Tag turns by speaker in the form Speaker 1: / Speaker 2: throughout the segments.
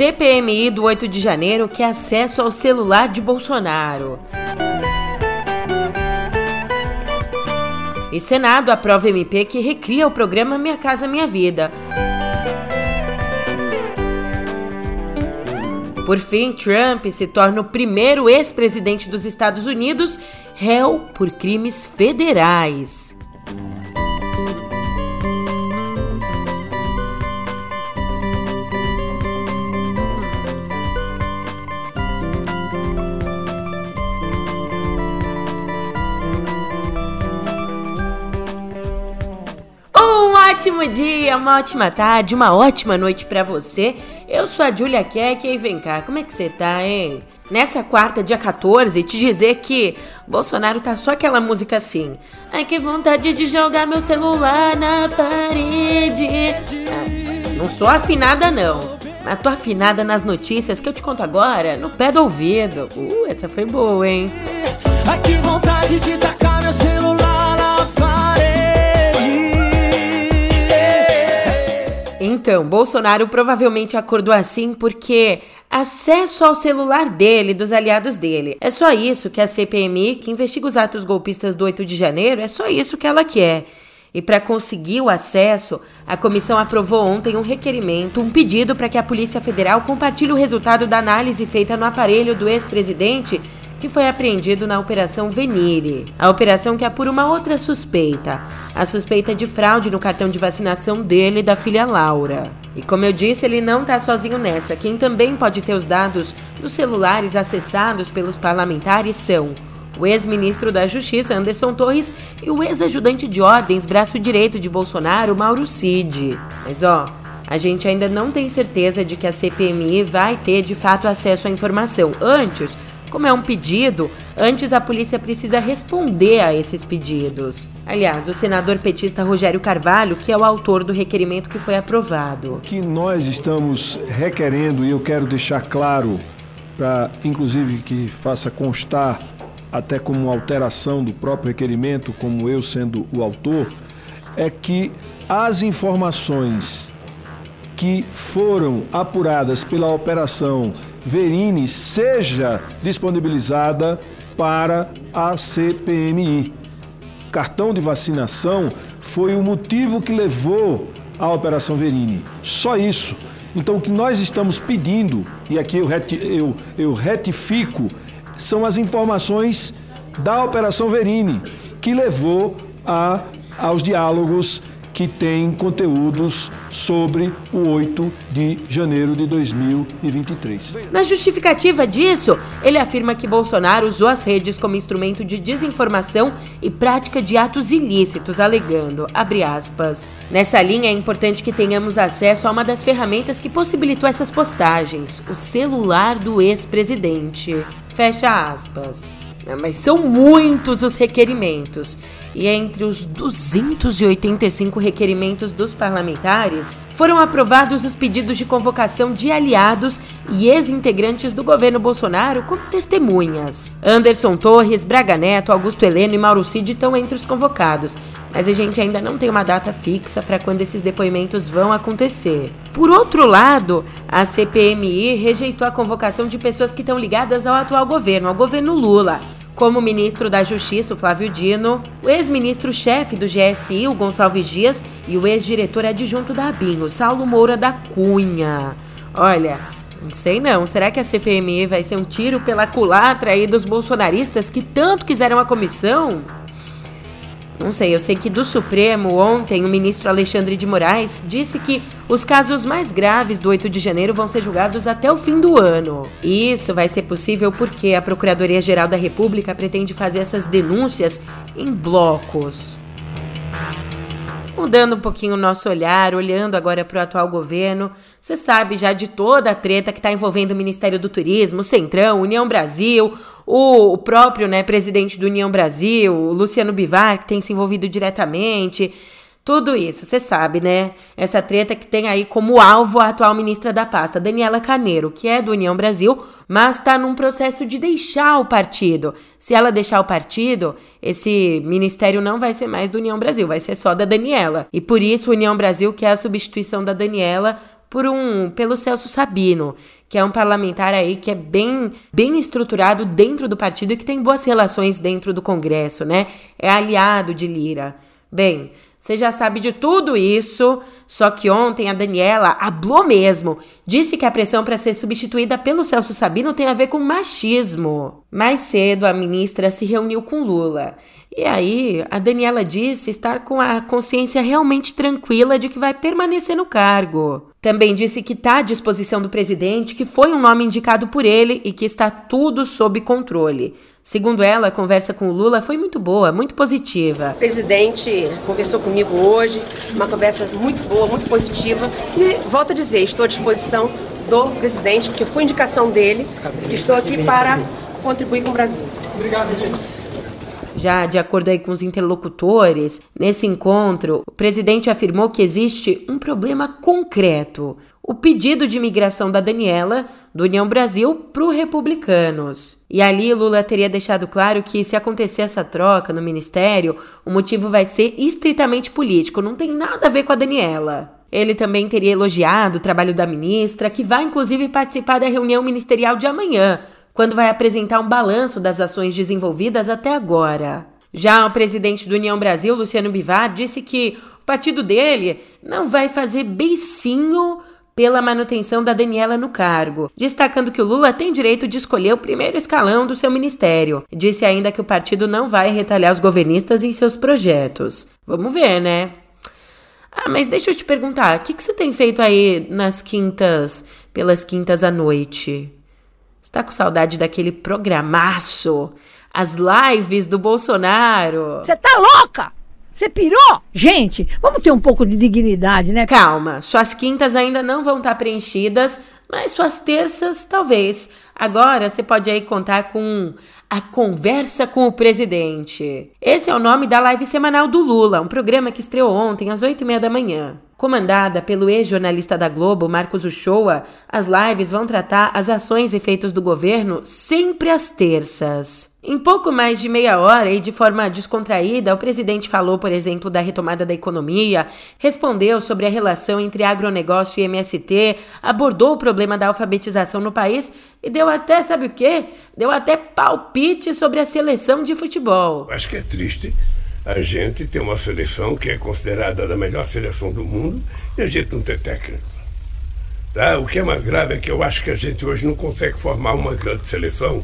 Speaker 1: CPMI do 8 de janeiro quer acesso ao celular de Bolsonaro. E Senado aprova MP que recria o programa Minha Casa Minha Vida. Por fim, Trump se torna o primeiro ex-presidente dos Estados Unidos réu por crimes federais. Ótimo dia, uma ótima tarde, uma ótima noite para você. Eu sou a Julia Keck e vem cá, como é que você tá, hein? Nessa quarta, dia 14, te dizer que Bolsonaro tá só aquela música assim. Ai, que vontade de jogar meu celular na parede. Ah, não sou afinada, não. Mas tô afinada nas notícias que eu te conto agora, no pé do ouvido. Uh, essa foi boa, hein? Ai, que vontade de tacar meu celular Então, Bolsonaro provavelmente acordou assim porque acesso ao celular dele, dos aliados dele. É só isso que a CPMI, que investiga os atos golpistas do 8 de janeiro, é só isso que ela quer. E para conseguir o acesso, a comissão aprovou ontem um requerimento, um pedido para que a Polícia Federal compartilhe o resultado da análise feita no aparelho do ex-presidente que foi apreendido na Operação Venire. A operação que apura uma outra suspeita, a suspeita de fraude no cartão de vacinação dele e da filha Laura. E como eu disse, ele não está sozinho nessa. Quem também pode ter os dados dos celulares acessados pelos parlamentares são o ex-ministro da Justiça, Anderson Torres, e o ex-ajudante de ordens, braço direito de Bolsonaro, Mauro Cid. Mas ó, a gente ainda não tem certeza de que a CPMI vai ter de fato acesso à informação. Antes, como é um pedido, antes a polícia precisa responder a esses pedidos. Aliás, o senador petista Rogério Carvalho, que é o autor do requerimento que foi aprovado.
Speaker 2: O que nós estamos requerendo, e eu quero deixar claro, para inclusive que faça constar até como alteração do próprio requerimento, como eu sendo o autor, é que as informações que foram apuradas pela operação Verini seja disponibilizada para a CPMI. Cartão de vacinação foi o motivo que levou à Operação Verini. Só isso. Então, o que nós estamos pedindo, e aqui eu, eu, eu retifico, são as informações da Operação Verini, que levou a, aos diálogos que tem conteúdos sobre o 8 de janeiro de 2023.
Speaker 1: Na justificativa disso, ele afirma que Bolsonaro usou as redes como instrumento de desinformação e prática de atos ilícitos, alegando, aspas. Nessa linha é importante que tenhamos acesso a uma das ferramentas que possibilitou essas postagens, o celular do ex-presidente. Fecha aspas. Mas são muitos os requerimentos e entre os 285 requerimentos dos parlamentares, foram aprovados os pedidos de convocação de aliados e ex-integrantes do governo Bolsonaro como testemunhas. Anderson Torres, Braga Neto, Augusto Heleno e Mauro Cid estão entre os convocados, mas a gente ainda não tem uma data fixa para quando esses depoimentos vão acontecer. Por outro lado, a CPMI rejeitou a convocação de pessoas que estão ligadas ao atual governo, ao governo Lula como o ministro da Justiça, o Flávio Dino, o ex-ministro-chefe do GSI, o Gonçalves Dias, e o ex-diretor adjunto da ABIN, o Saulo Moura da Cunha. Olha, não sei não, será que a CPMI vai ser um tiro pela culatra aí dos bolsonaristas que tanto quiseram a comissão? Não sei, eu sei que do Supremo, ontem, o ministro Alexandre de Moraes disse que os casos mais graves do 8 de janeiro vão ser julgados até o fim do ano. Isso vai ser possível porque a Procuradoria-Geral da República pretende fazer essas denúncias em blocos. Mudando um pouquinho o nosso olhar, olhando agora para o atual governo, você sabe já de toda a treta que está envolvendo o Ministério do Turismo, Centrão, União Brasil, o, próprio né, presidente do União Brasil, Luciano Bivar, que tem se envolvido diretamente. Tudo isso, você sabe, né? Essa treta que tem aí como alvo a atual ministra da pasta, Daniela Caneiro, que é do União Brasil, mas está num processo de deixar o partido. Se ela deixar o partido, esse ministério não vai ser mais do União Brasil, vai ser só da Daniela. E por isso, União Brasil quer a substituição da Daniela por um pelo Celso Sabino, que é um parlamentar aí que é bem bem estruturado dentro do partido e que tem boas relações dentro do Congresso, né? É aliado de Lira. Bem, você já sabe de tudo isso, só que ontem a Daniela hablou mesmo. Disse que a pressão para ser substituída pelo Celso Sabino tem a ver com machismo. Mais cedo, a ministra se reuniu com Lula. E aí, a Daniela disse estar com a consciência realmente tranquila de que vai permanecer no cargo. Também disse que está à disposição do presidente, que foi um nome indicado por ele e que está tudo sob controle. Segundo ela, a conversa com o Lula foi muito boa, muito positiva.
Speaker 3: O presidente conversou comigo hoje, uma conversa muito boa, muito positiva. E volto a dizer, estou à disposição do presidente, porque foi indicação dele. Estou aqui para contribuir com o Brasil. Obrigado,
Speaker 1: gente. Já de acordo aí com os interlocutores, nesse encontro, o presidente afirmou que existe um problema concreto: o pedido de imigração da Daniela do União Brasil para os republicanos. E ali Lula teria deixado claro que se acontecer essa troca no ministério, o motivo vai ser estritamente político, não tem nada a ver com a Daniela. Ele também teria elogiado o trabalho da ministra, que vai inclusive participar da reunião ministerial de amanhã, quando vai apresentar um balanço das ações desenvolvidas até agora. Já o presidente do União Brasil, Luciano Bivar, disse que o partido dele não vai fazer beicinho pela manutenção da Daniela no cargo, destacando que o Lula tem direito de escolher o primeiro escalão do seu ministério. Disse ainda que o partido não vai retalhar os governistas em seus projetos. Vamos ver, né? Ah, mas deixa eu te perguntar, o que, que você tem feito aí nas quintas, pelas quintas à noite? Está com saudade daquele programaço? As lives do Bolsonaro?
Speaker 4: Você tá louca? Você pirou? Gente, vamos ter um pouco de dignidade, né?
Speaker 1: Calma, suas quintas ainda não vão estar preenchidas, mas suas terças talvez. Agora você pode aí contar com a Conversa com o Presidente. Esse é o nome da live semanal do Lula, um programa que estreou ontem às oito e meia da manhã. Comandada pelo ex-jornalista da Globo, Marcos Uchoa, as lives vão tratar as ações e feitos do governo sempre às terças. Em pouco mais de meia hora e de forma descontraída, o presidente falou, por exemplo, da retomada da economia, respondeu sobre a relação entre agronegócio e MST, abordou o problema da alfabetização no país e deu até, sabe o quê? Deu até palpite sobre a seleção de futebol.
Speaker 5: Acho que é triste a gente tem uma seleção que é considerada a melhor seleção do mundo e a gente não tem técnico. Tá? O que é mais grave é que eu acho que a gente hoje não consegue formar uma grande seleção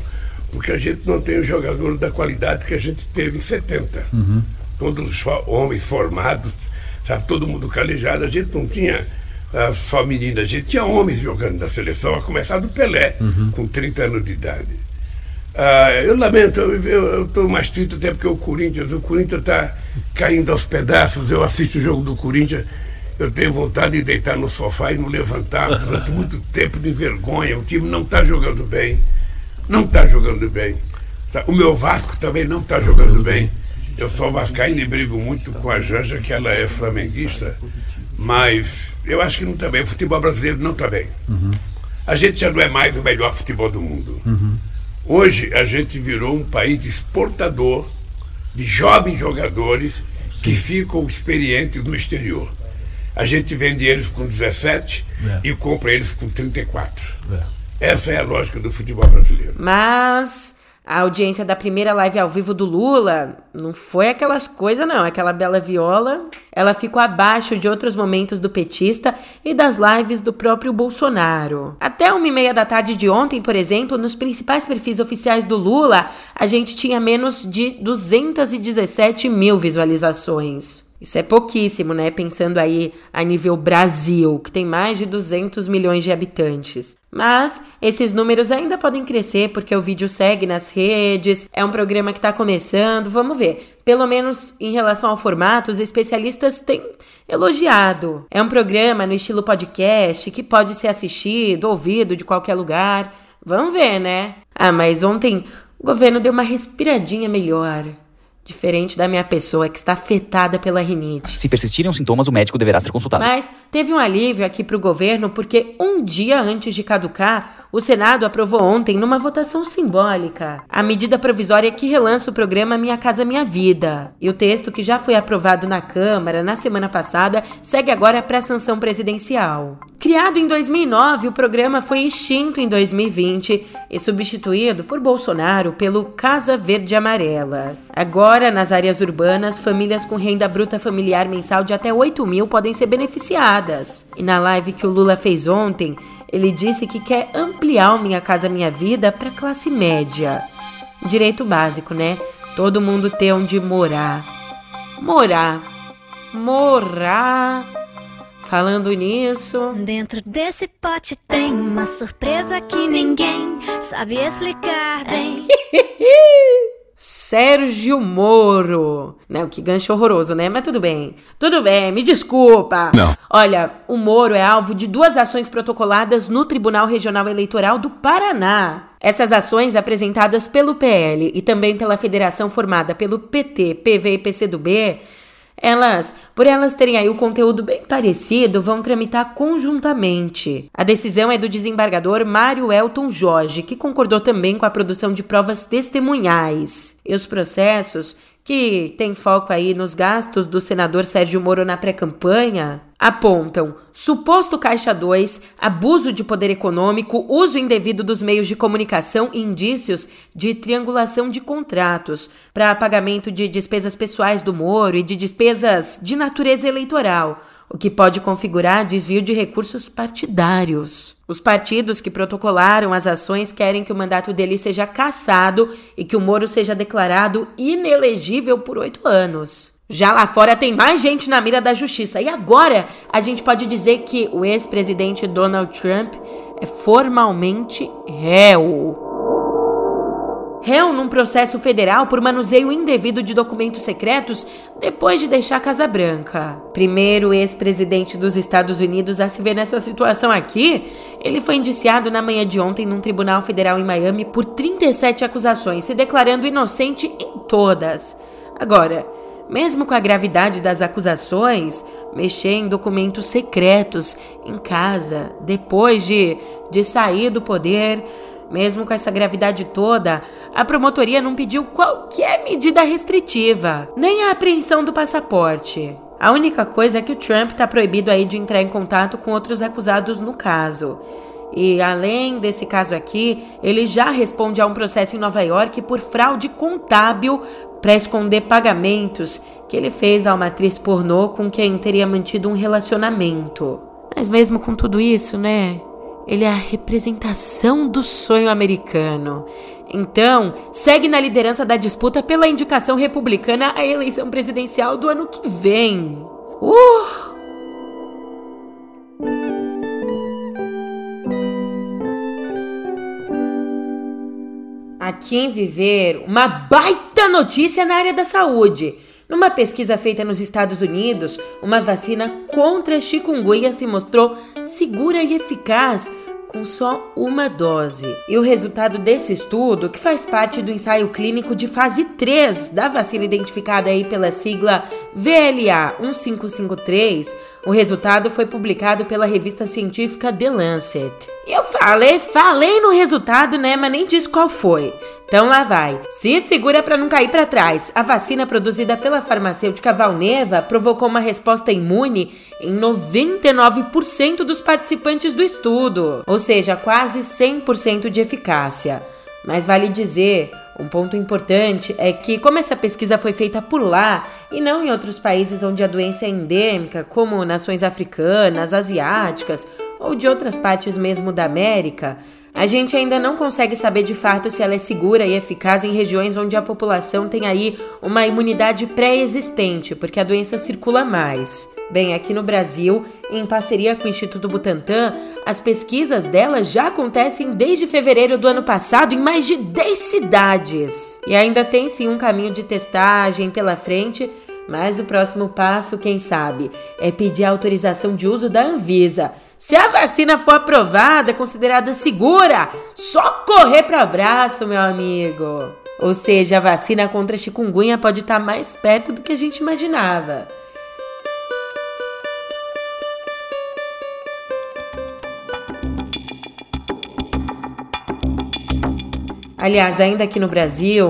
Speaker 5: porque a gente não tem o jogador da qualidade que a gente teve em 70. Uhum. Todos os homens formados, sabe, todo mundo calejado. A gente não tinha uh, só meninas, a gente tinha homens jogando na seleção, a começar do Pelé, uhum. com 30 anos de idade. Ah, eu lamento, eu estou mais triste até porque o Corinthians, o Corinthians está caindo aos pedaços. Eu assisto o jogo do Corinthians, eu tenho vontade de deitar no sofá e não levantar durante muito tempo de vergonha. O time não está jogando bem, não está jogando bem. Tá, o meu Vasco também não está jogando bem. Eu sou vascaíno e brigo muito com a Janja, que ela é flamenguista, mas eu acho que não está bem. O futebol brasileiro não está bem. Uhum. A gente já não é mais o melhor futebol do mundo. Uhum. Hoje a gente virou um país exportador de jovens jogadores que ficam experientes no exterior. A gente vende eles com 17 é. e compra eles com 34. É. Essa é a lógica do futebol brasileiro.
Speaker 1: Mas a audiência da primeira live ao vivo do Lula não foi aquelas coisas, não. Aquela bela viola. Ela ficou abaixo de outros momentos do petista e das lives do próprio Bolsonaro. Até uma e meia da tarde de ontem, por exemplo, nos principais perfis oficiais do Lula, a gente tinha menos de 217 mil visualizações. Isso é pouquíssimo, né? Pensando aí a nível Brasil, que tem mais de 200 milhões de habitantes. Mas esses números ainda podem crescer porque o vídeo segue nas redes, é um programa que está começando, vamos ver. Pelo menos em relação ao formato, os especialistas têm elogiado. É um programa no estilo podcast que pode ser assistido, ouvido de qualquer lugar. Vamos ver, né? Ah, mas ontem o governo deu uma respiradinha melhor. Diferente da minha pessoa que está afetada pela rinite.
Speaker 6: Se persistirem os sintomas, o médico deverá ser consultado.
Speaker 1: Mas teve um alívio aqui para o governo porque um dia antes de caducar, o Senado aprovou ontem, numa votação simbólica, a medida provisória que relança o programa Minha Casa Minha Vida. E o texto, que já foi aprovado na Câmara na semana passada, segue agora para a sanção presidencial. Criado em 2009, o programa foi extinto em 2020 e substituído por Bolsonaro pelo Casa Verde Amarela. Agora, nas áreas urbanas, famílias com renda bruta familiar mensal de até 8 mil podem ser beneficiadas. E na live que o Lula fez ontem, ele disse que quer ampliar o Minha Casa Minha Vida para classe média. Direito básico, né? Todo mundo ter onde morar. Morar. Morar. Falando nisso.
Speaker 7: Dentro desse pote tem uma surpresa que ninguém sabe explicar bem.
Speaker 1: Sérgio Moro. Não, que gancho horroroso, né? Mas tudo bem. Tudo bem, me desculpa.
Speaker 2: Não.
Speaker 1: Olha, o Moro é alvo de duas ações protocoladas no Tribunal Regional Eleitoral do Paraná. Essas ações, apresentadas pelo PL e também pela federação formada pelo PT, PV e PCdoB, elas, por elas terem aí o conteúdo bem parecido, vão tramitar conjuntamente. A decisão é do desembargador Mário Elton Jorge, que concordou também com a produção de provas testemunhais. E os processos que tem foco aí nos gastos do senador Sérgio Moro na pré-campanha, apontam suposto caixa 2, abuso de poder econômico, uso indevido dos meios de comunicação e indícios de triangulação de contratos para pagamento de despesas pessoais do Moro e de despesas de natureza eleitoral o que pode configurar desvio de recursos partidários. Os partidos que protocolaram as ações querem que o mandato dele seja cassado e que o Moro seja declarado inelegível por oito anos. Já lá fora tem mais gente na mira da justiça. E agora a gente pode dizer que o ex-presidente Donald Trump é formalmente réu réu num processo federal por manuseio indevido de documentos secretos depois de deixar a Casa Branca. Primeiro ex-presidente dos Estados Unidos a se ver nessa situação aqui, ele foi indiciado na manhã de ontem num tribunal federal em Miami por 37 acusações, se declarando inocente em todas. Agora, mesmo com a gravidade das acusações, mexer em documentos secretos em casa, depois de, de sair do poder, mesmo com essa gravidade toda, a promotoria não pediu qualquer medida restritiva, nem a apreensão do passaporte. A única coisa é que o Trump está proibido aí de entrar em contato com outros acusados no caso. E além desse caso aqui, ele já responde a um processo em Nova York por fraude contábil para esconder pagamentos que ele fez a uma atriz pornô com quem teria mantido um relacionamento. Mas mesmo com tudo isso, né? Ele é a representação do sonho americano. Então, segue na liderança da disputa pela indicação republicana à eleição presidencial do ano que vem. Uh! Aqui em Viver, uma baita notícia na área da saúde. Numa pesquisa feita nos Estados Unidos, uma vacina contra a chikungunya se mostrou segura e eficaz com só uma dose. E o resultado desse estudo, que faz parte do ensaio clínico de fase 3 da vacina identificada aí pela sigla VLA 1553, o resultado foi publicado pela revista científica The Lancet. Eu falei, falei no resultado, né, mas nem disse qual foi. Então lá vai. Se segura para não cair para trás. A vacina produzida pela farmacêutica Valneva provocou uma resposta imune em 99% dos participantes do estudo, ou seja, quase 100% de eficácia. Mas vale dizer, um ponto importante é que, como essa pesquisa foi feita por lá e não em outros países onde a doença é endêmica, como nações africanas, asiáticas ou de outras partes mesmo da América, a gente ainda não consegue saber de fato se ela é segura e eficaz em regiões onde a população tem aí uma imunidade pré-existente, porque a doença circula mais. Bem, aqui no Brasil, em parceria com o Instituto Butantan, as pesquisas dela já acontecem desde fevereiro do ano passado em mais de 10 cidades. E ainda tem sim um caminho de testagem pela frente, mas o próximo passo, quem sabe, é pedir autorização de uso da Anvisa Se a vacina for aprovada, considerada segura, só correr para abraço, meu amigo. Ou seja, a vacina contra a chikungunya pode estar mais perto do que a gente imaginava. Aliás, ainda aqui no Brasil,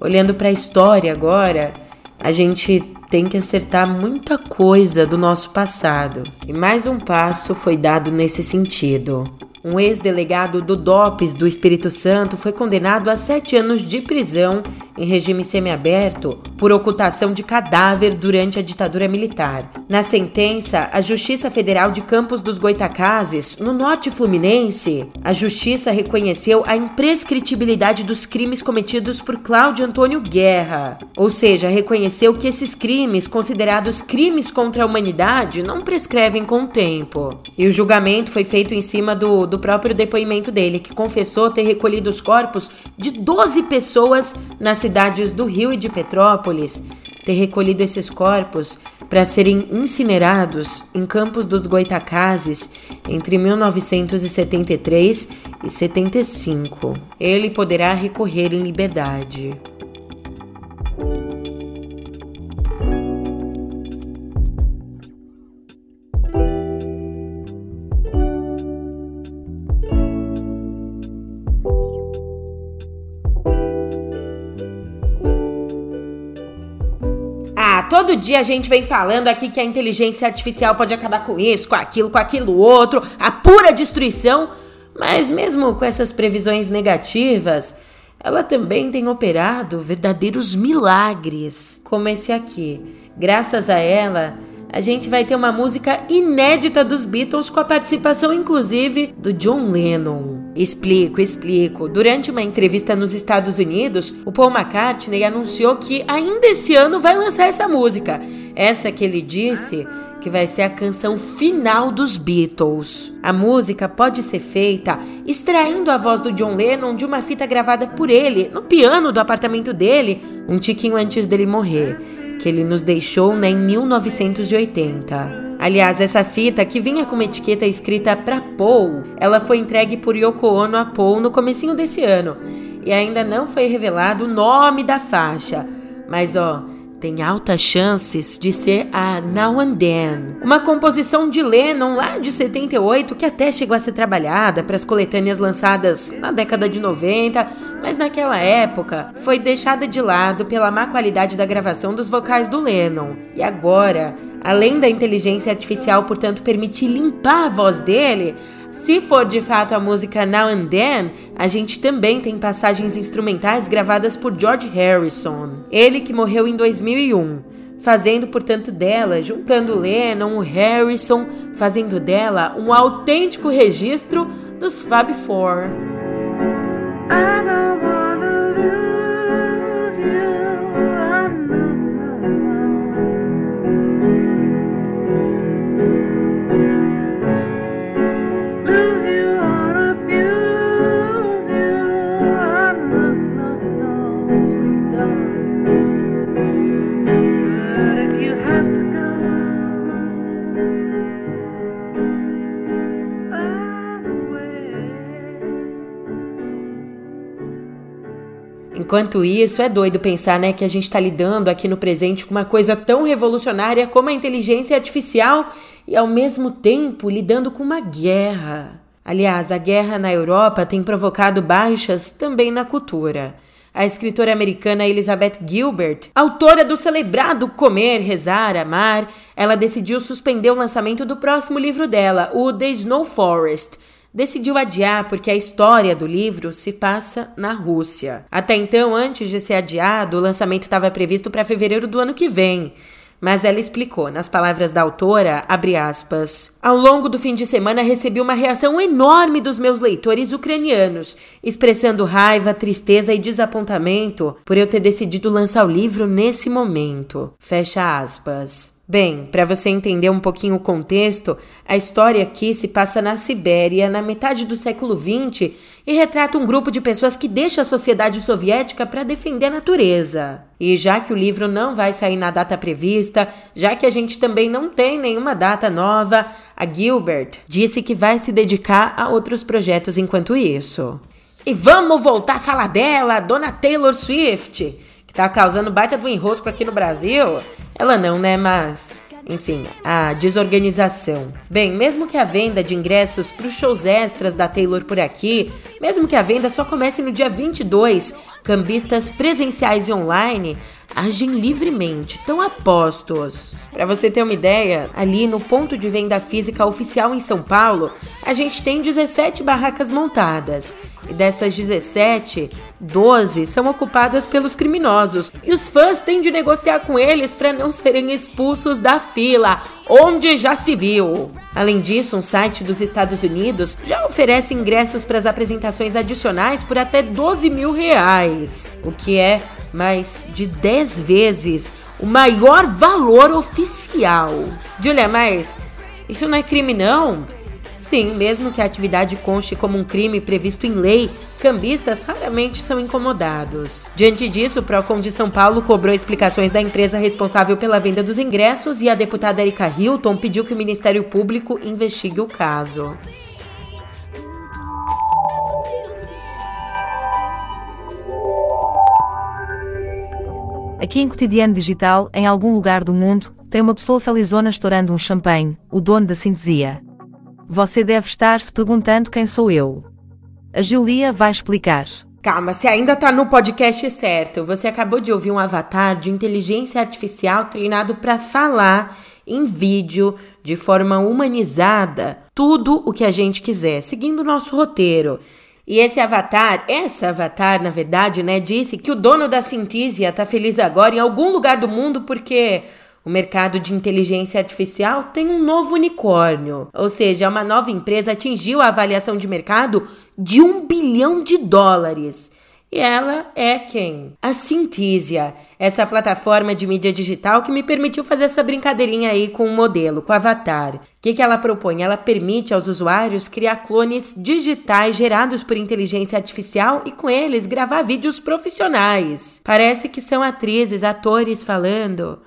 Speaker 1: olhando para a história agora, a gente tem que acertar muita coisa do nosso passado. E mais um passo foi dado nesse sentido. Um ex-delegado do DOPS do Espírito Santo foi condenado a sete anos de prisão em regime semiaberto por ocultação de cadáver durante a ditadura militar. Na sentença, a Justiça Federal de Campos dos Goitacazes, no norte fluminense, a Justiça reconheceu a imprescritibilidade dos crimes cometidos por Cláudio Antônio Guerra, ou seja, reconheceu que esses crimes, considerados crimes contra a humanidade, não prescrevem com o tempo. E o julgamento foi feito em cima do, do próprio depoimento dele, que confessou ter recolhido os corpos de 12 pessoas nas cidades do Rio e de Petrópolis, ter recolhido esses corpos para serem incinerados em Campos dos Goitacazes entre 1973 e 75. Ele poderá recorrer em liberdade. Dia a gente vem falando aqui que a inteligência artificial pode acabar com isso, com aquilo, com aquilo outro, a pura destruição. Mas mesmo com essas previsões negativas, ela também tem operado verdadeiros milagres, como esse aqui. Graças a ela, a gente vai ter uma música inédita dos Beatles com a participação inclusive do John Lennon. Explico, explico. Durante uma entrevista nos Estados Unidos, o Paul McCartney anunciou que ainda esse ano vai lançar essa música. Essa que ele disse que vai ser a canção final dos Beatles. A música pode ser feita extraindo a voz do John Lennon de uma fita gravada por ele no piano do apartamento dele um tiquinho antes dele morrer que ele nos deixou né, em 1980. Aliás, essa fita, que vinha com uma etiqueta escrita para Paul, ela foi entregue por Yoko Ono a Paul no comecinho desse ano. E ainda não foi revelado o nome da faixa. Mas ó, tem altas chances de ser a Now and Then, uma composição de Lennon lá de 78 que até chegou a ser trabalhada para as coletâneas lançadas na década de 90, mas naquela época foi deixada de lado pela má qualidade da gravação dos vocais do Lennon. E agora, além da inteligência artificial, portanto, permitir limpar a voz dele, se for de fato a música Now and Then, a gente também tem passagens instrumentais gravadas por George Harrison, ele que morreu em 2001, fazendo portanto dela, juntando Lennon, Harrison, fazendo dela um autêntico registro dos Fab Four. Enquanto isso, é doido pensar, né, que a gente está lidando aqui no presente com uma coisa tão revolucionária como a inteligência artificial e ao mesmo tempo lidando com uma guerra. Aliás, a guerra na Europa tem provocado baixas também na cultura. A escritora americana Elizabeth Gilbert, autora do celebrado Comer, Rezar, Amar, ela decidiu suspender o lançamento do próximo livro dela, o The Snow Forest, decidiu adiar porque a história do livro se passa na Rússia. Até então, antes de ser adiado, o lançamento estava previsto para fevereiro do ano que vem. Mas ela explicou, nas palavras da autora, aspas, Ao longo do fim de semana recebi uma reação enorme dos meus leitores ucranianos, expressando raiva, tristeza e desapontamento por eu ter decidido lançar o livro nesse momento. Fecha aspas. Bem, para você entender um pouquinho o contexto, a história aqui se passa na Sibéria, na metade do século XX, e retrata um grupo de pessoas que deixa a sociedade soviética para defender a natureza. E já que o livro não vai sair na data prevista, já que a gente também não tem nenhuma data nova, a Gilbert disse que vai se dedicar a outros projetos enquanto isso. E vamos voltar a falar dela, Dona Taylor Swift, que tá causando baita do enrosco aqui no Brasil. Ela não, né? Mas enfim, a desorganização. Bem, mesmo que a venda de ingressos para os shows extras da Taylor por aqui, mesmo que a venda só comece no dia 22, cambistas presenciais e online agem livremente, estão apostos. Para você ter uma ideia, ali no ponto de venda física oficial em São Paulo, a gente tem 17 barracas montadas. E dessas 17, 12 são ocupadas pelos criminosos. E os fãs têm de negociar com eles para não serem expulsos da fila, onde já se viu. Além disso, um site dos Estados Unidos já oferece ingressos para as apresentações adicionais por até 12 mil reais, o que é mais de 10 vezes o maior valor oficial. Julia, mas isso não é crime não? Sim, mesmo que a atividade conste como um crime previsto em lei, cambistas raramente são incomodados. Diante disso, o Procon de São Paulo cobrou explicações da empresa responsável pela venda dos ingressos e a deputada Erika Hilton pediu que o Ministério Público investigue o caso.
Speaker 8: Aqui em Cotidiano Digital, em algum lugar do mundo, tem uma pessoa felizona estourando um champanhe, o dono da sintesia. Você deve estar se perguntando quem sou eu. A Julia vai explicar.
Speaker 1: Calma, você ainda tá no podcast certo. Você acabou de ouvir um avatar de inteligência artificial treinado para falar em vídeo de forma humanizada tudo o que a gente quiser, seguindo o nosso roteiro. E esse avatar, essa avatar, na verdade, né, disse que o dono da Sintesia tá feliz agora em algum lugar do mundo porque o mercado de inteligência artificial tem um novo unicórnio, ou seja, uma nova empresa atingiu a avaliação de mercado de um bilhão de dólares. E ela é quem? A Synthesia, essa plataforma de mídia digital que me permitiu fazer essa brincadeirinha aí com o modelo, com o avatar. O que, que ela propõe? Ela permite aos usuários criar clones digitais gerados por inteligência artificial e com eles gravar vídeos profissionais. Parece que são atrizes, atores falando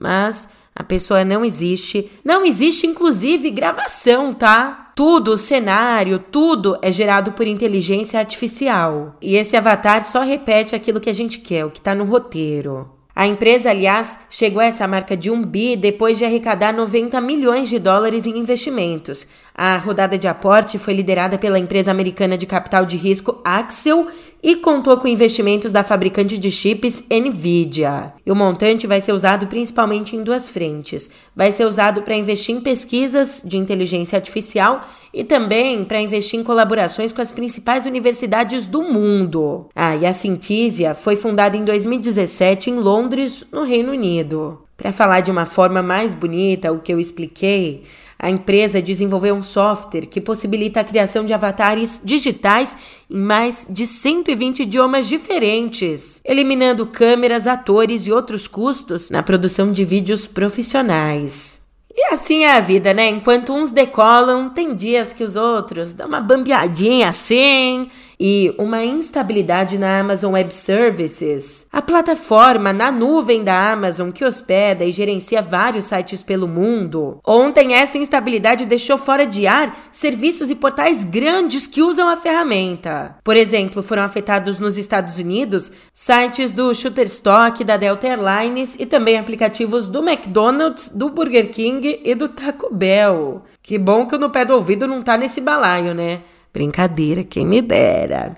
Speaker 1: mas a pessoa não existe. Não existe, inclusive, gravação, tá? Tudo, o cenário, tudo é gerado por inteligência artificial. E esse avatar só repete aquilo que a gente quer, o que tá no roteiro. A empresa, aliás, chegou a essa marca de um bi depois de arrecadar 90 milhões de dólares em investimentos. A rodada de aporte foi liderada pela empresa americana de capital de risco Axel e contou com investimentos da fabricante de chips Nvidia. E o montante vai ser usado principalmente em duas frentes. Vai ser usado para investir em pesquisas de inteligência artificial e também para investir em colaborações com as principais universidades do mundo. Ah, e a Synthesia foi fundada em 2017 em Londres, no Reino Unido. Para falar de uma forma mais bonita o que eu expliquei, a empresa desenvolveu um software que possibilita a criação de avatares digitais em mais de 120 idiomas diferentes, eliminando câmeras, atores e outros custos na produção de vídeos profissionais. E assim é a vida, né? Enquanto uns decolam, tem dias que os outros dão uma bambeadinha assim e uma instabilidade na Amazon Web Services, a plataforma na nuvem da Amazon que hospeda e gerencia vários sites pelo mundo. Ontem, essa instabilidade deixou fora de ar serviços e portais grandes que usam a ferramenta. Por exemplo, foram afetados nos Estados Unidos sites do Shutterstock, da Delta Airlines e também aplicativos do McDonald's, do Burger King e do Taco Bell. Que bom que o no pé do ouvido não tá nesse balaio, né? Brincadeira, quem me dera.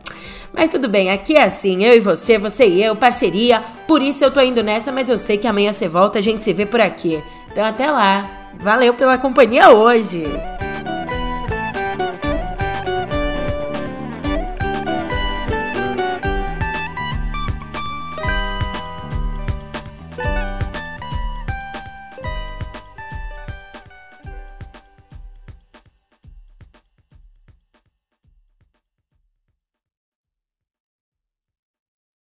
Speaker 1: Mas tudo bem, aqui é assim, eu e você, você e eu, parceria. Por isso eu tô indo nessa, mas eu sei que amanhã você volta, a gente se vê por aqui. Então até lá. Valeu pela companhia hoje.